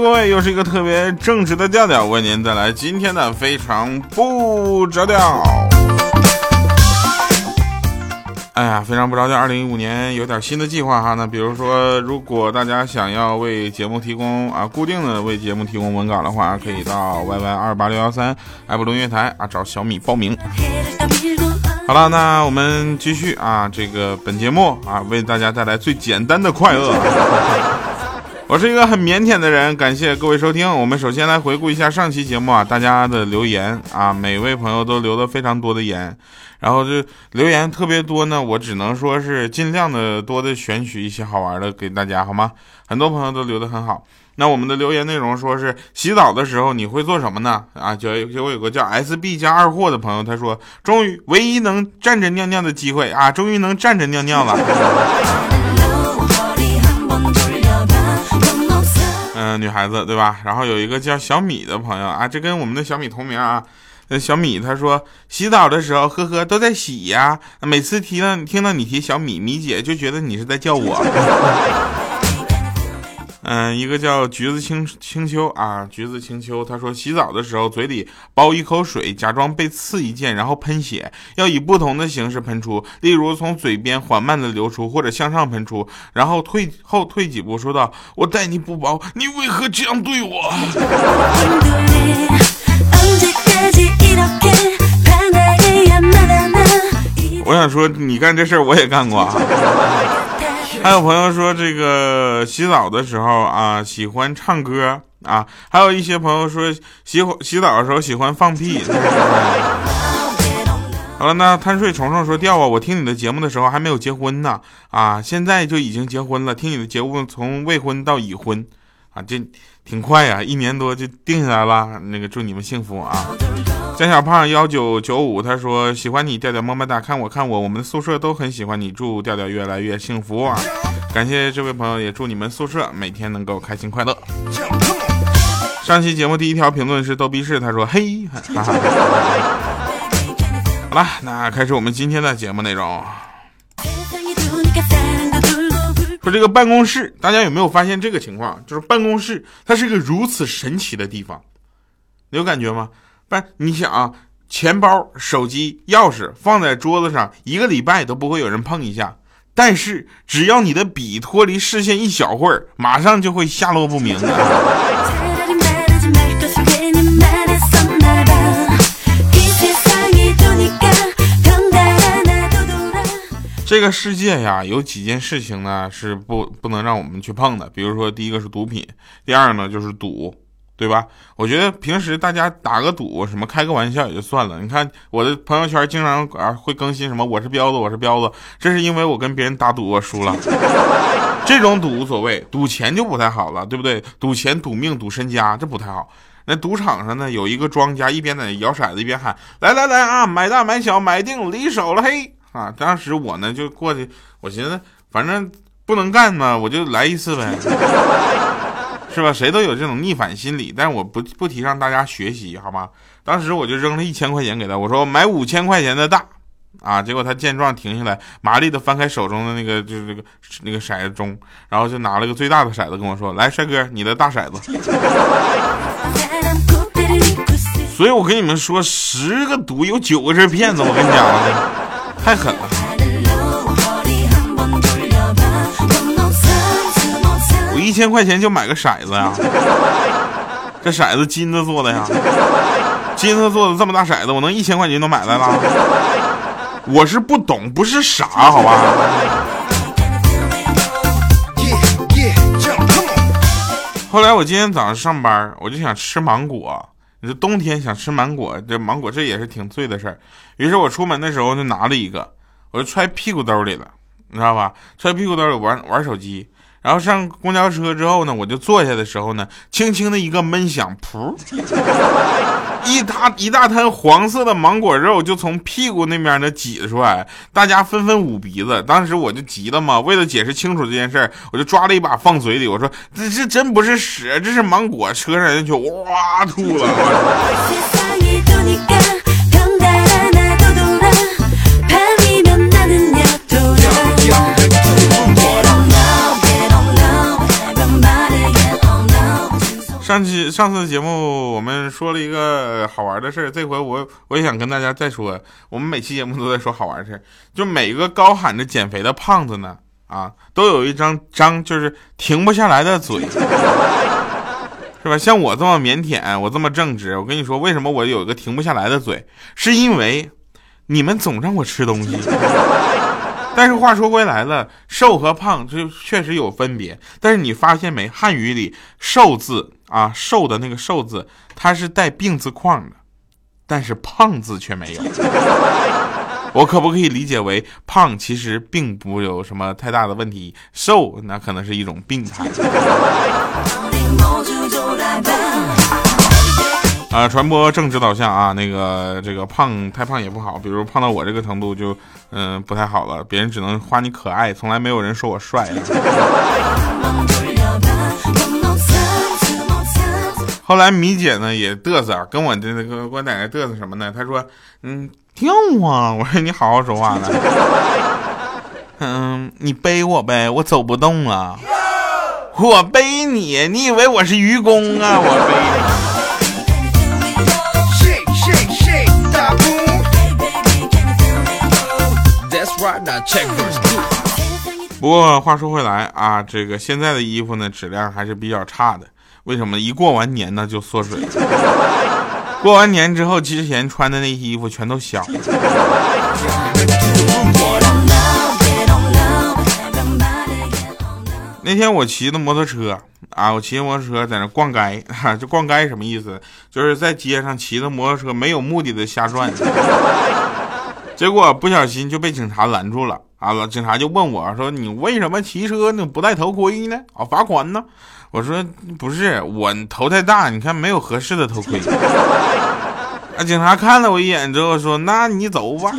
各位，又是一个特别正直的调调，为您带来今天的非常不着调。哎呀，非常不着调。二零一五年有点新的计划哈，那比如说，如果大家想要为节目提供啊固定的为节目提供文稿的话，可以到 yy 二八六幺三爱普伦乐台啊找小米报名。好了，那我们继续啊，这个本节目啊为大家带来最简单的快乐。我是一个很腼腆的人，感谢各位收听。我们首先来回顾一下上期节目啊，大家的留言啊，每位朋友都留了非常多的言，然后这留言特别多呢，我只能说是尽量的多的选取一些好玩的给大家，好吗？很多朋友都留的很好。那我们的留言内容说是洗澡的时候你会做什么呢？啊，就就我有个叫 SB 加二货的朋友，他说终于唯一能站着尿尿的机会啊，终于能站着尿尿了。嗯，女孩子对吧？然后有一个叫小米的朋友啊，这跟我们的小米同名啊。那小米他说洗澡的时候，呵呵，都在洗呀。每次提到听到你提小米，米姐就觉得你是在叫我。嗯，一个叫橘子青青秋啊，橘子青秋，他说洗澡的时候嘴里包一口水，假装被刺一剑，然后喷血，要以不同的形式喷出，例如从嘴边缓慢的流出，或者向上喷出，然后退后退几步，说道：“我待你不薄，你为何这样对我？” 我想说，你干这事我也干过。还有朋友说，这个洗澡的时候啊，喜欢唱歌啊。还有一些朋友说，洗洗澡的时候喜欢放屁。好了，那贪睡虫虫说掉啊，我听你的节目的时候还没有结婚呢啊，现在就已经结婚了。听你的节目从未婚到已婚啊，这挺快呀，一年多就定下来了。那个祝你们幸福啊。江小胖幺九九五他说喜欢你调调么么哒，看我看我，我们宿舍都很喜欢你，祝调调越来越幸福啊！感谢这位朋友，也祝你们宿舍每天能够开心快乐。上期节目第一条评论是逗逼式，他说嘿，哈哈。好了，那开始我们今天的节目内容。这个办公室，大家有没有发现这个情况？就是办公室它是个如此神奇的地方，你有感觉吗？不是你想啊，钱包、手机、钥匙放在桌子上，一个礼拜都不会有人碰一下。但是只要你的笔脱离视线一小会儿，马上就会下落不明。这个世界呀，有几件事情呢是不不能让我们去碰的。比如说，第一个是毒品，第二呢就是赌。对吧？我觉得平时大家打个赌，什么开个玩笑也就算了。你看我的朋友圈经常啊会更新什么“我是彪子，我是彪子”，这是因为我跟别人打赌我输了。这种赌无所谓，赌钱就不太好了，对不对？赌钱、赌命、赌身家，这不太好。那赌场上呢，有一个庄家一边在摇骰子一边喊：“来来来啊，买大买小，买定离手了嘿！”啊，当时我呢就过去，我寻思反正不能干嘛，我就来一次呗。是吧？谁都有这种逆反心理，但是我不不提倡大家学习，好吗？当时我就扔了一千块钱给他，我说买五千块钱的大，啊！结果他见状停下来，麻利的翻开手中的那个就是这个那个骰子钟，然后就拿了个最大的骰子跟我说：“来，帅哥，你的大骰子。”所以我跟你们说，十个赌有九个是骗子，我跟你讲，太狠了。我一千块钱就买个骰子呀？这骰子金子做的呀，金子做的这么大骰子，我能一千块钱都买来了？我是不懂，不是傻，好吧？后来我今天早上上班，我就想吃芒果。你说冬天想吃芒果，这芒果这也是挺醉的事儿。于是我出门的时候就拿了一个，我就揣屁股兜里了，你知道吧？揣屁股兜里玩玩手机。然后上公交车之后呢，我就坐下的时候呢，轻轻的一个闷响，噗，一大一大滩黄色的芒果肉就从屁股那边呢挤出来，大家纷纷捂鼻子。当时我就急了嘛，为了解释清楚这件事儿，我就抓了一把放嘴里，我说这这真不是屎，这是芒果。车上人就哇吐了。上期上次节目我们说了一个好玩的事儿，这回我我也想跟大家再说。我们每期节目都在说好玩的事儿，就每个高喊着减肥的胖子呢，啊，都有一张张就是停不下来的嘴，是吧？像我这么腼腆，我这么正直，我跟你说，为什么我有一个停不下来的嘴？是因为你们总让我吃东西。但是话说回来了，瘦和胖就确实有分别。但是你发现没，汉语里“瘦”字啊，瘦的那个“瘦”字，它是带病字框的，但是“胖”字却没有。我可不可以理解为，胖其实并不有什么太大的问题，瘦那可能是一种病态。啊，传播政治导向啊，那个这个胖太胖也不好，比如胖到我这个程度就嗯不太好了，别人只能夸你可爱，从来没有人说我帅。后来米姐呢也嘚瑟，跟我的那个我奶奶嘚瑟什么呢？她说嗯跳啊，我说你好好说话呢。嗯，你背我呗，我走不动了。我背你，你以为我是愚公啊？我背。不过话说回来啊，这个现在的衣服呢质量还是比较差的。为什么？一过完年呢就缩水。过完年之后，之前穿的那些衣服全都香。那天我骑的摩托车啊，我骑摩托车在那逛街，哈，这逛街什么意思？就是在街上骑着摩托车没有目的的瞎转。结果不小心就被警察拦住了啊！警察就问我说：“你为什么骑车呢？不戴头盔呢？啊，罚款呢？”我说：“不是，我头太大，你看没有合适的头盔。”啊！警察看了我一眼之后说：“那你走吧。”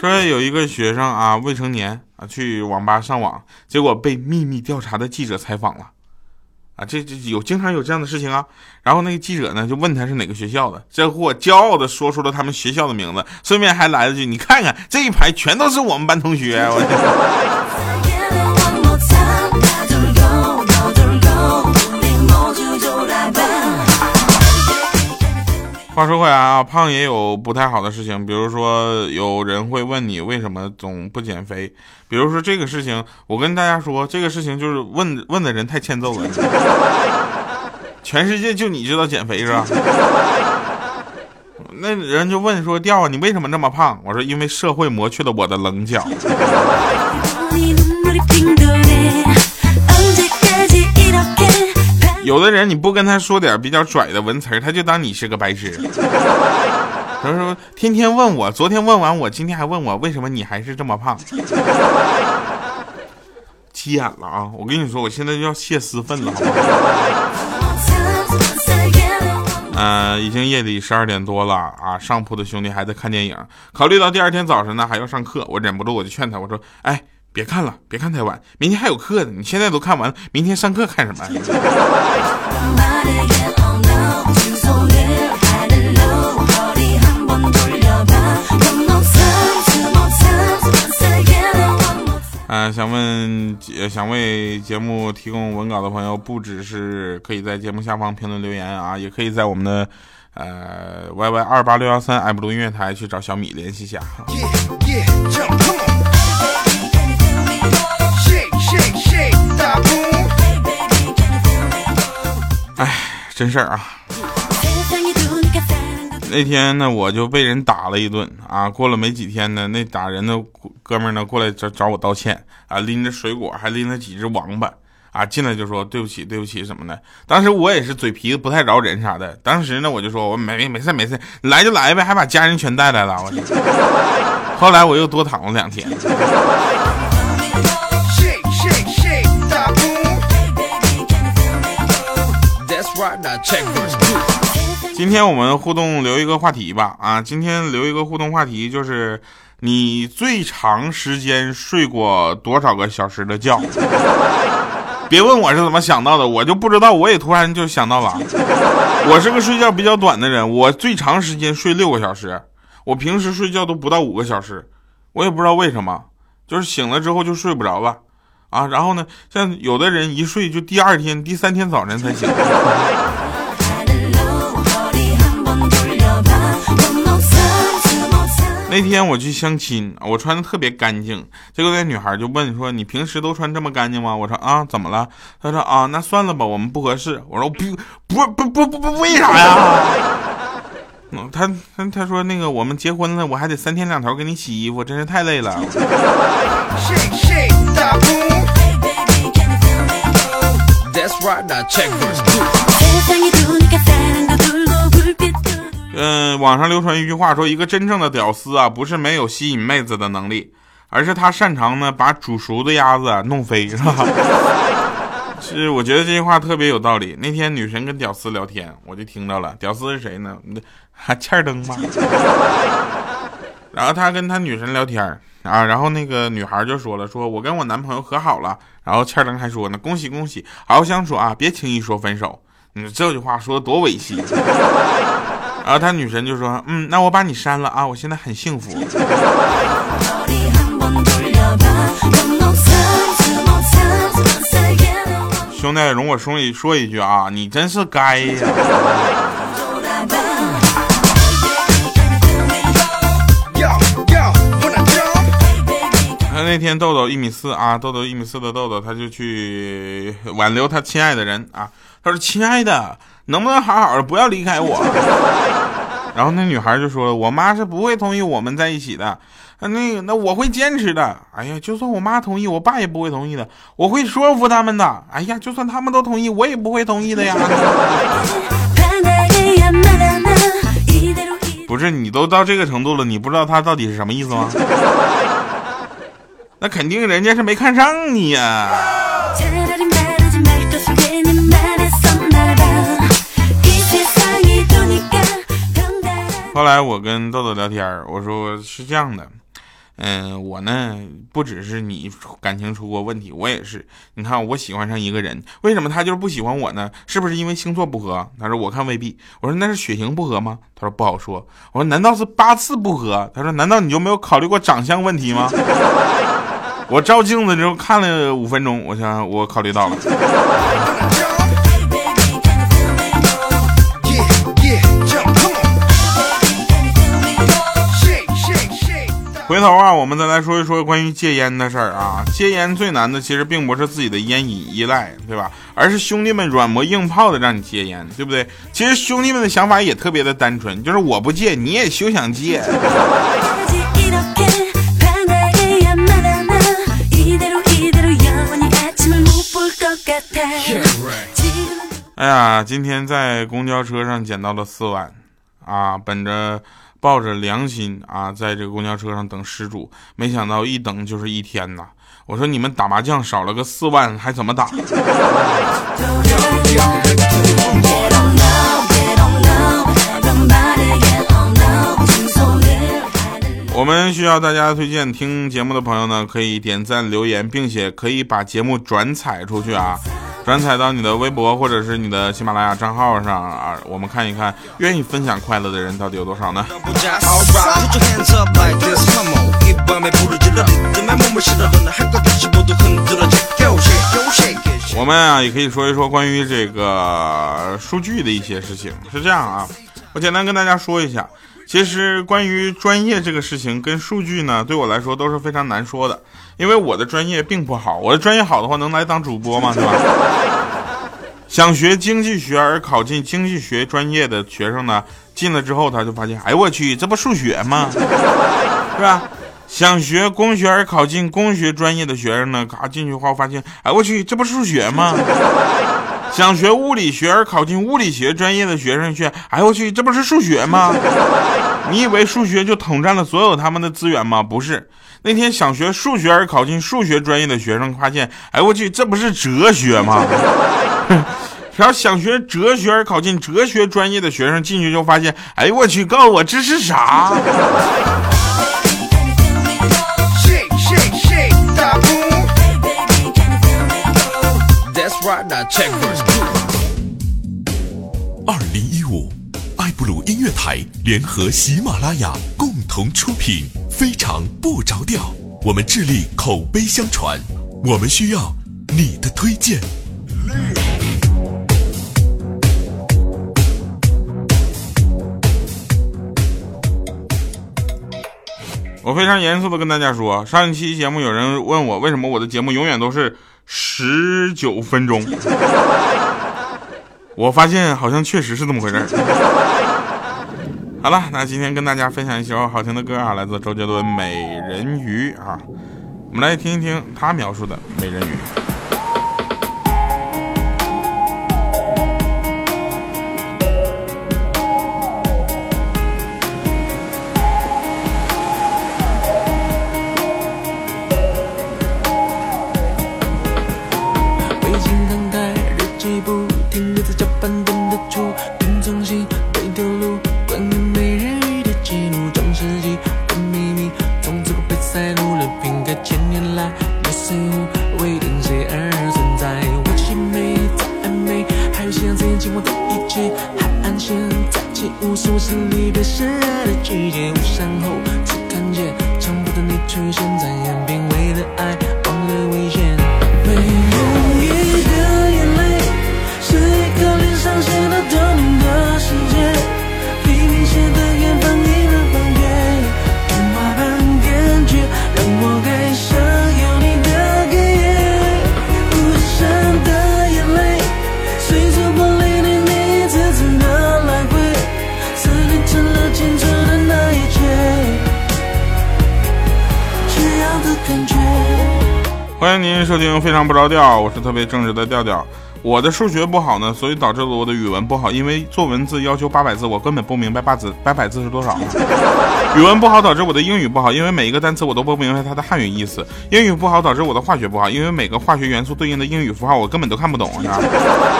说有一个学生啊，未成年啊，去网吧上网，结果被秘密调查的记者采访了，这这有经常有这样的事情啊。然后那个记者呢，就问他是哪个学校的，这货骄傲的说出了他们学校的名字，顺便还来了句：“你看看这一排全都是我们班同学。”我。话说回来啊，胖也有不太好的事情，比如说有人会问你为什么总不减肥，比如说这个事情，我跟大家说，这个事情就是问问的人太欠揍了，全世界就你知道减肥是吧？那人就问说，调啊，你为什么这么胖？我说因为社会磨去了我的棱角。有的人你不跟他说点比较拽的文词他就当你是个白痴。他说天天问我，昨天问完我，今天还问我为什么你还是这么胖？急眼了啊！我跟你说，我现在就要泄私愤了，好嗯，已经夜里十二点多了啊，上铺的兄弟还在看电影。考虑到第二天早上呢还要上课，我忍不住我就劝他，我说，哎。别看了，别看太晚，明天还有课呢。你现在都看完了，明天上课看什么？啊，想问，想为节目提供文稿的朋友，不只是可以在节目下方评论留言啊，也可以在我们的呃 Y Y 二八六幺三爱布鲁音乐台去找小米联系一下。哎，真事儿啊！那天呢，我就被人打了一顿啊。过了没几天呢，那打人的哥们呢过来找找我道歉啊，拎着水果，还拎了几只王八啊，进来就说对不起对不起什么的。当时我也是嘴皮子不太饶人啥的，当时呢我就说我没没事没事，来就来呗，还把家人全带来了。我后来我又多躺了两天。今天我们互动留一个话题吧，啊，今天留一个互动话题就是你最长时间睡过多少个小时的觉？别问我是怎么想到的，我就不知道，我也突然就想到了。我是个睡觉比较短的人，我最长时间睡六个小时，我平时睡觉都不到五个小时，我也不知道为什么，就是醒了之后就睡不着了。啊，然后呢？像有的人一睡就第二天、第三天早晨才醒。那天我去相亲，我穿的特别干净，结果那女孩就问说：“你平时都穿这么干净吗？”我说：“啊，怎么了？”她说：“啊，那算了吧，我们不合适。”我说：“不不不不不不，为啥呀？”嗯，他他他说那个我们结婚了，我还得三天两头给你洗衣服，真是太累了。嗯，网上流传一句话说，一个真正的屌丝啊，不是没有吸引妹子的能力，而是他擅长呢把煮熟的鸭子弄飞，是吧？是，我觉得这句话特别有道理。那天女神跟屌丝聊天，我就听到了。屌丝是谁呢？还欠儿灯吗？然后他跟他女神聊天啊，然后那个女孩就说了，说我跟我男朋友和好了。然后欠儿灯还说呢，恭喜恭喜，好好相处啊，别轻易说分手。你这句话说的多猥亵。然后他女神就说，嗯，那我把你删了啊，我现在很幸福。兄弟，容我说一说一句啊，你真是该呀。那天豆豆一米四啊，豆豆一米四的豆豆，他就去挽留他亲爱的人啊。他说：“亲爱的，能不能好好的，不要离开我？”然后那女孩就说了：“我妈是不会同意我们在一起的。那个，那我会坚持的。哎呀，就算我妈同意，我爸也不会同意的。我会说服他们的。哎呀，就算他们都同意，我也不会同意的呀。”不是你都到这个程度了，你不知道他到底是什么意思吗？那肯定人家是没看上你呀。后来我跟豆豆聊天，我说是这样的，嗯，我呢不只是你感情出过问题，我也是。你看我喜欢上一个人，为什么他就是不喜欢我呢？是不是因为星座不合？他说我看未必。我说那是血型不合吗？他说不好说。我说难道是八字不合？他说难道你就没有考虑过长相问题吗？我照镜子之后看了五分钟，我想我考虑到了。回头啊，我们再来说一说关于戒烟的事儿啊。戒烟最难的其实并不是自己的烟瘾依赖，对吧？而是兄弟们软磨硬泡的让你戒烟，对不对？其实兄弟们的想法也特别的单纯，就是我不戒，你也休想戒。哎呀，今天在公交车上捡到了四万，啊，本着抱着良心啊，在这个公交车上等失主，没想到一等就是一天呐！我说你们打麻将少了个四万，还怎么打？我们需要大家推荐听节目的朋友呢，可以点赞留言，并且可以把节目转采出去啊。转载到你的微博或者是你的喜马拉雅账号上啊，我们看一看愿意分享快乐的人到底有多少呢？我们啊也可以说一说关于这个数据的一些事情。是这样啊，我简单跟大家说一下。其实关于专业这个事情跟数据呢，对我来说都是非常难说的，因为我的专业并不好。我的专业好的话，能来当主播吗？是吧？想学经济学而考进经济学专业的学生呢，进了之后他就发现，哎我去，这不数学吗？是吧？想学工学而考进工学专业的学生呢，嘎进去后发现，哎我去，这不是数学吗？想学物理学而考进物理学专业的学生却，哎我去，这不是数学吗？你以为数学就统占了所有他们的资源吗？不是。那天想学数学而考进数学专业的学生发现，哎我去，这不是哲学吗？然后想学哲学而考进哲学专业的学生进去就发现，哎我去，告诉我这是啥？二零一五，爱布鲁音乐台联合喜马拉雅共同出品，非常不着调。我们致力口碑相传，我们需要你的推荐。我非常严肃的跟大家说，上一期节目有人问我为什么我的节目永远都是十九分钟，我发现好像确实是这么回事儿。好了，那今天跟大家分享一首好听的歌啊，来自周杰伦《美人鱼》啊，我们来听一听他描述的美人鱼。在深爱的季节，午后只看见，长不的你出现在眼。欢迎您收听《非常不着调》，我是特别正直的调调。我的数学不好呢，所以导致了我的语文不好。因为做文字要求八百字，我根本不明白八字八百字是多少。语文不好导致我的英语不好，因为每一个单词我都不明白它的汉语意思。英语不好导致我的化学不好，因为每个化学元素对应的英语符号我根本都看不懂。是吧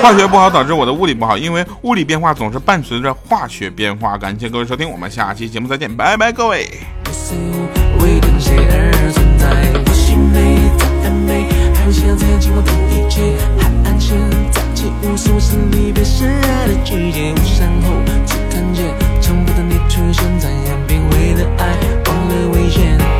化学不好导致我的物理不好，因为物理变化总是伴随着化学变化。感谢各位收听，我们下期节目再见，拜拜，各位。我想要在今晚的一切海岸线在起无数次离别深爱的季节雾散后只看见长发的你出现在岸边为了爱忘了危险。